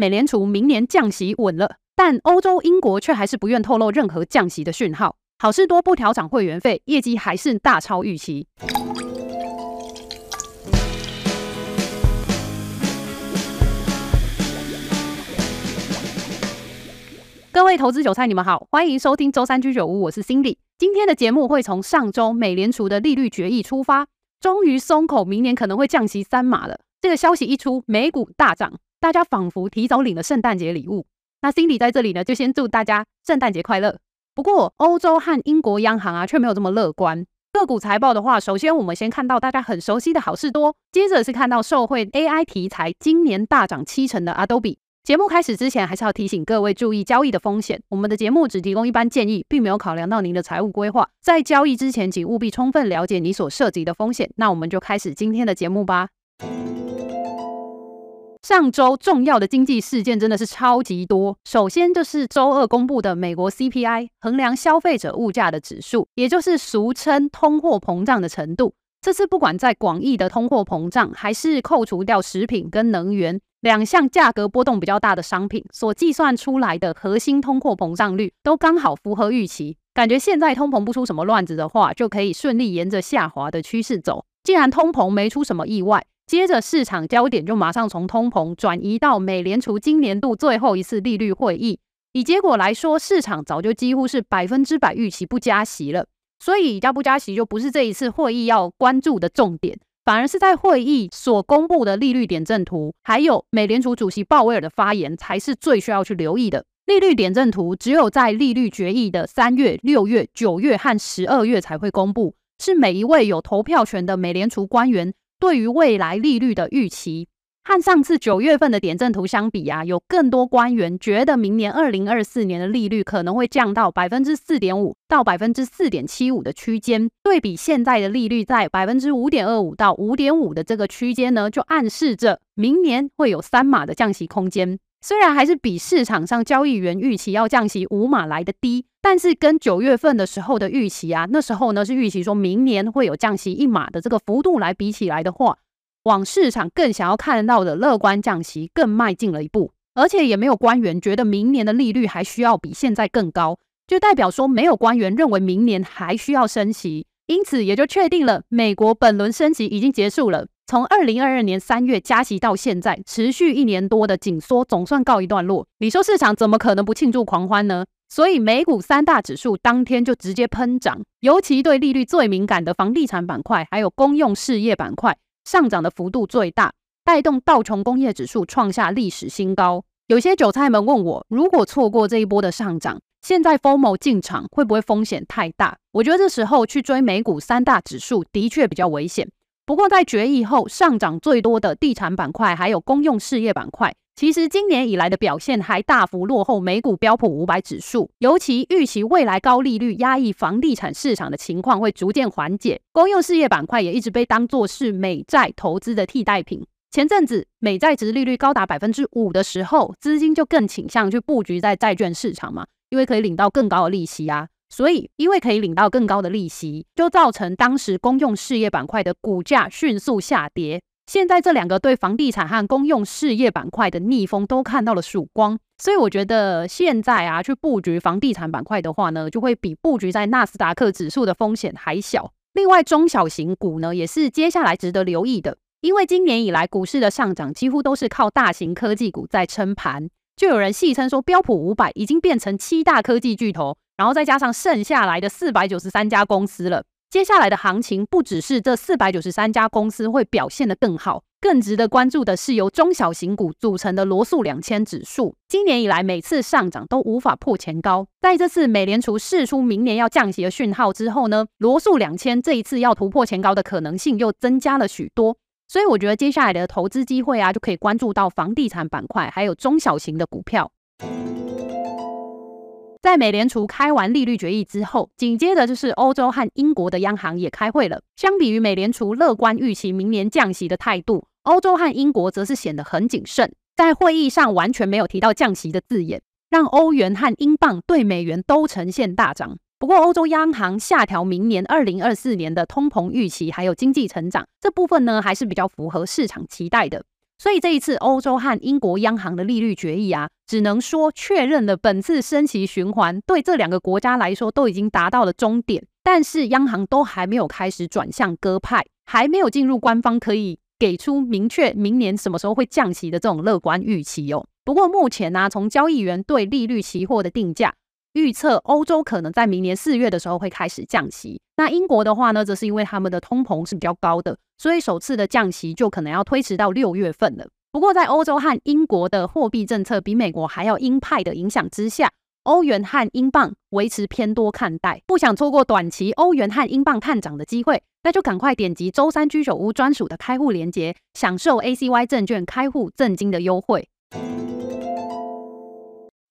美联储明年降息稳了，但欧洲英国却还是不愿透露任何降息的讯号。好事多不调涨会员费，业绩还是大超预期。各位投资韭菜，你们好，欢迎收听周三居酒屋，我是 Cindy。今天的节目会从上周美联储的利率决议出发，终于松口，明年可能会降息三码了。这个消息一出，美股大涨，大家仿佛提早领了圣诞节礼物。那 Cindy 在这里呢，就先祝大家圣诞节快乐。不过，欧洲和英国央行啊，却没有这么乐观。个股财报的话，首先我们先看到大家很熟悉的好事多，接着是看到受惠 AI 题材，今年大涨七成的 Adobe。节目开始之前，还是要提醒各位注意交易的风险。我们的节目只提供一般建议，并没有考量到您的财务规划。在交易之前，请务必充分了解你所涉及的风险。那我们就开始今天的节目吧。上周重要的经济事件真的是超级多。首先就是周二公布的美国 CPI，衡量消费者物价的指数，也就是俗称通货膨胀的程度。这次不管在广义的通货膨胀，还是扣除掉食品跟能源两项价格波动比较大的商品所计算出来的核心通货膨胀率，都刚好符合预期。感觉现在通膨不出什么乱子的话，就可以顺利沿着下滑的趋势走。既然通膨没出什么意外，接着，市场焦点就马上从通膨转移到美联储今年度最后一次利率会议。以结果来说，市场早就几乎是百分之百预期不加息了。所以，加不加息就不是这一次会议要关注的重点，反而是在会议所公布的利率点阵图，还有美联储主席鲍威尔的发言，才是最需要去留意的。利率点阵图只有在利率决议的三月、六月、九月和十二月才会公布，是每一位有投票权的美联储官员。对于未来利率的预期，和上次九月份的点阵图相比啊，有更多官员觉得明年二零二四年的利率可能会降到百分之四点五到百分之四点七五的区间。对比现在的利率在百分之五点二五到五点五的这个区间呢，就暗示着明年会有三码的降息空间。虽然还是比市场上交易员预期要降息五码来的低，但是跟九月份的时候的预期啊，那时候呢是预期说明年会有降息一码的这个幅度来比起来的话，往市场更想要看到的乐观降息更迈进了一步，而且也没有官员觉得明年的利率还需要比现在更高，就代表说没有官员认为明年还需要升息，因此也就确定了美国本轮升息已经结束了。从二零二二年三月加息到现在，持续一年多的紧缩总算告一段落。你说市场怎么可能不庆祝狂欢呢？所以美股三大指数当天就直接喷涨，尤其对利率最敏感的房地产板块还有公用事业板块上涨的幅度最大，带动道琼工业指数创下历史新高。有些韭菜们问我，如果错过这一波的上涨，现在 FOMO 进场会不会风险太大？我觉得这时候去追美股三大指数的确比较危险。不过，在决议后上涨最多的地产板块，还有公用事业板块，其实今年以来的表现还大幅落后美股标普五百指数。尤其预期未来高利率压抑房地产市场的情况会逐渐缓解，公用事业板块也一直被当作是美债投资的替代品。前阵子美债殖利率高达百分之五的时候，资金就更倾向去布局在债券市场嘛，因为可以领到更高的利息啊。所以，因为可以领到更高的利息，就造成当时公用事业板块的股价迅速下跌。现在这两个对房地产和公用事业板块的逆风都看到了曙光，所以我觉得现在啊，去布局房地产板块的话呢，就会比布局在纳斯达克指数的风险还小。另外，中小型股呢，也是接下来值得留意的，因为今年以来股市的上涨几乎都是靠大型科技股在撑盘，就有人戏称说，标普五百已经变成七大科技巨头。然后再加上剩下来的四百九十三家公司了，接下来的行情不只是这四百九十三家公司会表现得更好，更值得关注的是由中小型股组成的罗素两千指数。今年以来每次上涨都无法破前高，在这次美联储释出明年要降息的讯号之后呢，罗素两千这一次要突破前高的可能性又增加了许多。所以我觉得接下来的投资机会啊，就可以关注到房地产板块，还有中小型的股票。在美联储开完利率决议之后，紧接着就是欧洲和英国的央行也开会了。相比于美联储乐观预期明年降息的态度，欧洲和英国则是显得很谨慎，在会议上完全没有提到降息的字眼，让欧元和英镑对美元都呈现大涨。不过，欧洲央行下调明年二零二四年的通膨预期还有经济成长这部分呢，还是比较符合市场期待的。所以这一次欧洲和英国央行的利率决议啊，只能说确认了本次升息循环对这两个国家来说都已经达到了终点，但是央行都还没有开始转向鸽派，还没有进入官方可以给出明确明年什么时候会降息的这种乐观预期哦。不过目前呢、啊，从交易员对利率期货的定价预测，欧洲可能在明年四月的时候会开始降息。那英国的话呢，则是因为他们的通膨是比较高的，所以首次的降息就可能要推迟到六月份了。不过在欧洲和英国的货币政策比美国还要鹰派的影响之下，欧元和英镑维持偏多看待。不想错过短期欧元和英镑看涨的机会，那就赶快点击周三居酒屋专属的开户链接，享受 ACY 证券开户赠金的优惠。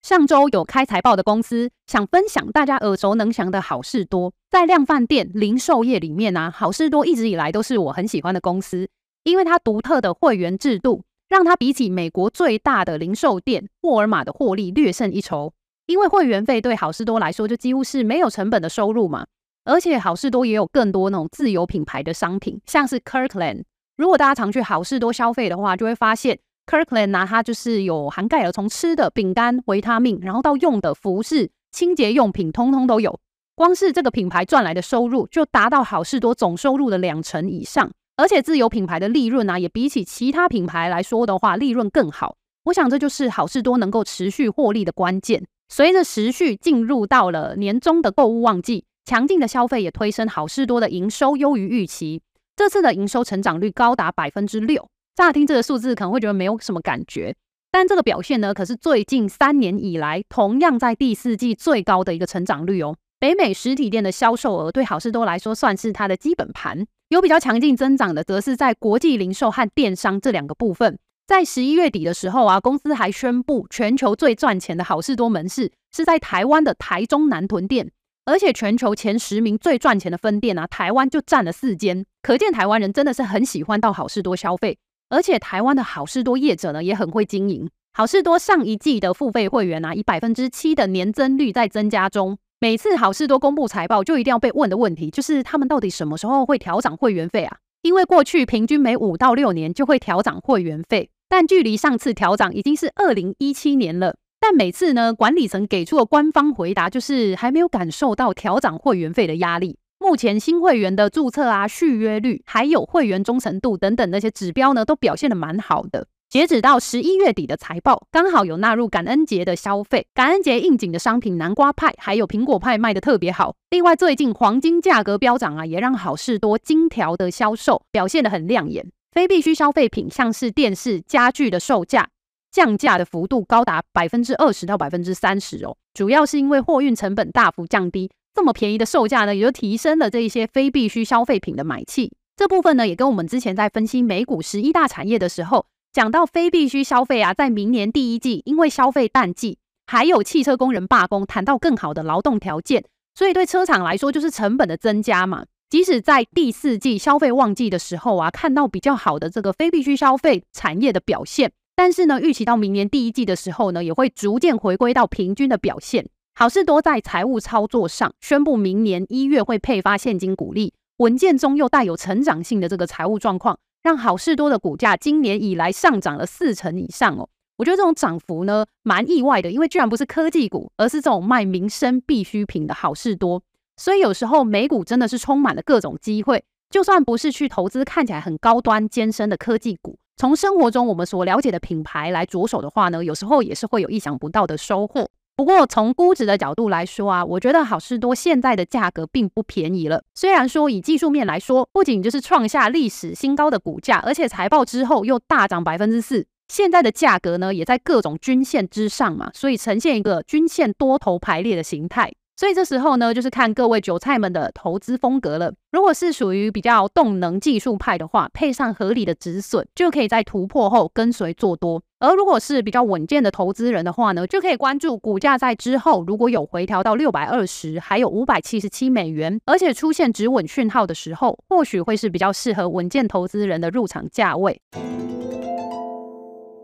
上周有开财报的公司，想分享大家耳熟能详的好事多。在量贩店零售业里面啊，好事多一直以来都是我很喜欢的公司，因为它独特的会员制度，让它比起美国最大的零售店沃尔玛的获利略胜一筹。因为会员费对好事多来说就几乎是没有成本的收入嘛，而且好事多也有更多那种自有品牌的商品，像是 Kirkland。如果大家常去好事多消费的话，就会发现。Kirkland 呢，它就是有涵盖了从吃的饼干、维他命，然后到用的服饰、清洁用品，通通都有。光是这个品牌赚来的收入，就达到好事多总收入的两成以上。而且自有品牌的利润呢，也比起其他品牌来说的话，利润更好。我想这就是好事多能够持续获利的关键。随着时序进入到了年终的购物旺季，强劲的消费也推升好事多的营收优于预期。这次的营收成长率高达百分之六。乍听这个数字可能会觉得没有什么感觉，但这个表现呢，可是最近三年以来同样在第四季最高的一个成长率哦。北美实体店的销售额对好事多来说算是它的基本盘，有比较强劲增长的，则是在国际零售和电商这两个部分。在十一月底的时候啊，公司还宣布全球最赚钱的好事多门市是在台湾的台中南屯店，而且全球前十名最赚钱的分店啊，台湾就占了四间，可见台湾人真的是很喜欢到好事多消费。而且台湾的好事多业者呢，也很会经营。好事多上一季的付费会员啊，以百分之七的年增率在增加中。每次好事多公布财报，就一定要被问的问题，就是他们到底什么时候会调涨会员费啊？因为过去平均每五到六年就会调涨会员费，但距离上次调涨已经是二零一七年了。但每次呢，管理层给出的官方回答就是还没有感受到调涨会员费的压力。目前新会员的注册啊、续约率，还有会员忠诚度等等那些指标呢，都表现得蛮好的。截止到十一月底的财报，刚好有纳入感恩节的消费，感恩节应景的商品南瓜派还有苹果派卖得特别好。另外，最近黄金价格飙涨啊，也让好事多金条的销售表现得很亮眼。非必需消费品，像是电视、家具的售价降价的幅度高达百分之二十到百分之三十哦，主要是因为货运成本大幅降低。这么便宜的售价呢，也就提升了这一些非必需消费品的买气。这部分呢，也跟我们之前在分析美股十一大产业的时候，讲到非必需消费啊，在明年第一季，因为消费淡季，还有汽车工人罢工，谈到更好的劳动条件，所以对车厂来说就是成本的增加嘛。即使在第四季消费旺季的时候啊，看到比较好的这个非必需消费产业的表现，但是呢，预期到明年第一季的时候呢，也会逐渐回归到平均的表现。好事多在财务操作上宣布，明年一月会配发现金股利，稳健中又带有成长性的这个财务状况，让好事多的股价今年以来上涨了四成以上哦。我觉得这种涨幅呢，蛮意外的，因为居然不是科技股，而是这种卖民生必需品的好事多。所以有时候美股真的是充满了各种机会，就算不是去投资看起来很高端艰深的科技股，从生活中我们所了解的品牌来着手的话呢，有时候也是会有意想不到的收获。不过从估值的角度来说啊，我觉得好事多现在的价格并不便宜了。虽然说以技术面来说，不仅就是创下历史新高的股价，而且财报之后又大涨百分之四，现在的价格呢也在各种均线之上嘛，所以呈现一个均线多头排列的形态。所以这时候呢，就是看各位韭菜们的投资风格了。如果是属于比较动能技术派的话，配上合理的止损，就可以在突破后跟随做多；而如果是比较稳健的投资人的话呢，就可以关注股价在之后如果有回调到六百二十，还有五百七十七美元，而且出现止稳讯号的时候，或许会是比较适合稳健投资人的入场价位。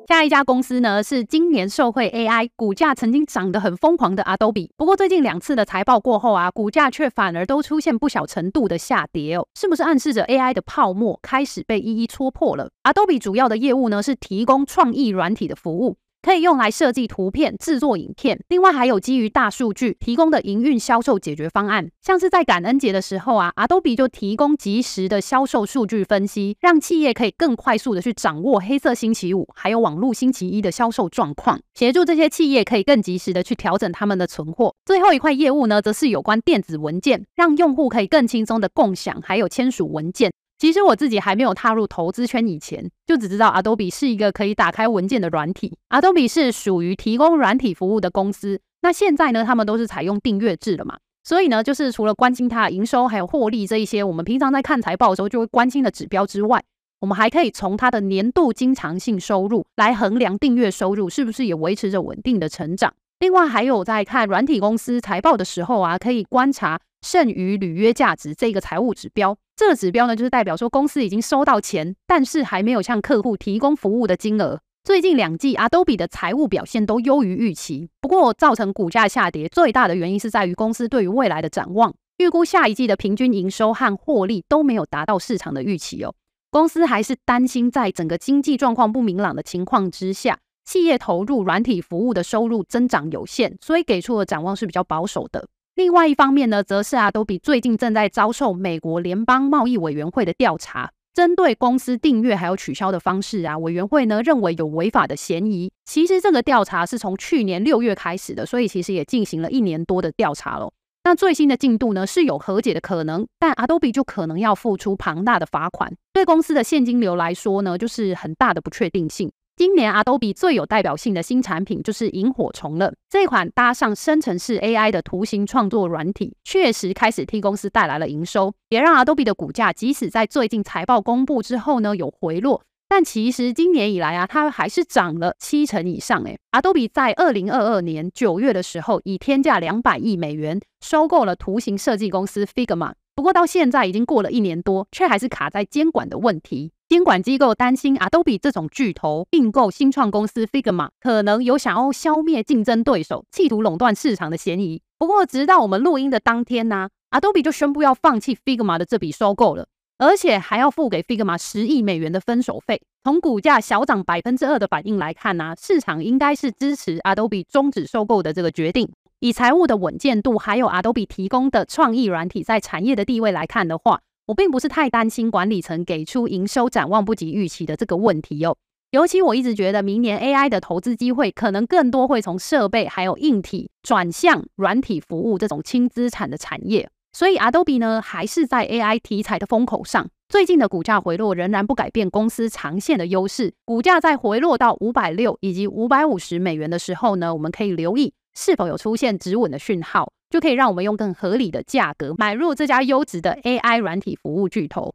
下一家公司呢，是今年受惠 AI，股价曾经涨得很疯狂的 Adobe。不过最近两次的财报过后啊，股价却反而都出现不小程度的下跌哦，是不是暗示着 AI 的泡沫开始被一一戳破了？Adobe 主要的业务呢，是提供创意软体的服务。可以用来设计图片、制作影片，另外还有基于大数据提供的营运销售解决方案，像是在感恩节的时候啊，Adobe 就提供即时的销售数据分析，让企业可以更快速的去掌握黑色星期五还有网络星期一的销售状况，协助这些企业可以更及时的去调整他们的存货。最后一块业务呢，则是有关电子文件，让用户可以更轻松的共享还有签署文件。其实我自己还没有踏入投资圈以前，就只知道 Adobe 是一个可以打开文件的软体。Adobe 是属于提供软体服务的公司。那现在呢，他们都是采用订阅制了嘛，所以呢，就是除了关心它的营收还有获利这一些，我们平常在看财报的时候就会关心的指标之外，我们还可以从它的年度经常性收入来衡量订阅收入是不是也维持着稳定的成长。另外，还有在看软体公司财报的时候啊，可以观察剩余履约价值这个财务指标。这个指标呢，就是代表说公司已经收到钱，但是还没有向客户提供服务的金额。最近两季，Adobe 的财务表现都优于预期。不过，造成股价下跌最大的原因是在于公司对于未来的展望，预估下一季的平均营收和获利都没有达到市场的预期哦。公司还是担心在整个经济状况不明朗的情况之下，企业投入软体服务的收入增长有限，所以给出的展望是比较保守的。另外一方面呢，则是 Adobe 最近正在遭受美国联邦贸易委员会的调查，针对公司订阅还有取消的方式啊，委员会呢认为有违法的嫌疑。其实这个调查是从去年六月开始的，所以其实也进行了一年多的调查了。那最新的进度呢，是有和解的可能，但 Adobe 就可能要付出庞大的罚款，对公司的现金流来说呢，就是很大的不确定性。今年 Adobe 最有代表性的新产品就是萤火虫了。这款搭上生成式 AI 的图形创作软体，确实开始替公司带来了营收，也让 Adobe 的股价即使在最近财报公布之后呢有回落，但其实今年以来啊，它还是涨了七成以上。诶，Adobe 在二零二二年九月的时候，以天价两百亿美元收购了图形设计公司 Figma。不过到现在已经过了一年多，却还是卡在监管的问题。监管机构担心 Adobe 这种巨头并购新创公司 Figma，可能有想要消灭竞争对手、企图垄断市场的嫌疑。不过，直到我们录音的当天呢、，Adobe 就宣布要放弃 Figma 的这笔收购了，而且还要付给 Figma 十亿美元的分手费。从股价小涨百分之二的反应来看呢、市场应该是支持 Adobe 终止收购的这个决定。以财务的稳健度，还有 Adobe 提供的创意软体在产业的地位来看的话，我并不是太担心管理层给出营收展望不及预期的这个问题哦。尤其我一直觉得，明年 AI 的投资机会可能更多会从设备还有硬体转向软体服务这种轻资产的产业。所以 Adobe 呢，还是在 AI 题材的风口上。最近的股价回落仍然不改变公司长线的优势。股价在回落到五百六以及五百五十美元的时候呢，我们可以留意。是否有出现止稳的讯号，就可以让我们用更合理的价格买入这家优质的 AI 软体服务巨头。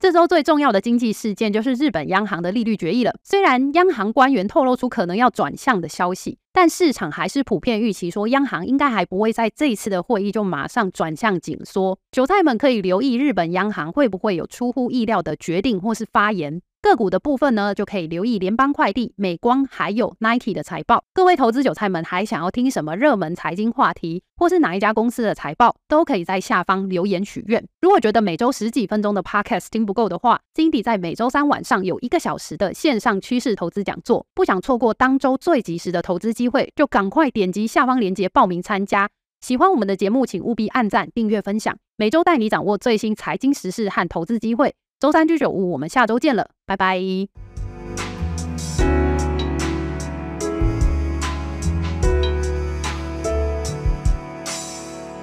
这周最重要的经济事件就是日本央行的利率决议了。虽然央行官员透露出可能要转向的消息，但市场还是普遍预期说，央行应该还不会在这一次的会议就马上转向紧缩。韭菜们可以留意日本央行会不会有出乎意料的决定或是发言。个股的部分呢，就可以留意联邦快递、美光还有 Nike 的财报。各位投资韭菜们，还想要听什么热门财经话题，或是哪一家公司的财报，都可以在下方留言许愿。如果觉得每周十几分钟的 Podcast 听不够的话，Cindy 在每周三晚上有一个小时的线上趋势投资讲座，不想错过当周最及时的投资机会，就赶快点击下方链接报名参加。喜欢我们的节目，请务必按赞、订阅、分享，每周带你掌握最新财经时事和投资机会。周三居酒屋，我们下周见了，拜拜。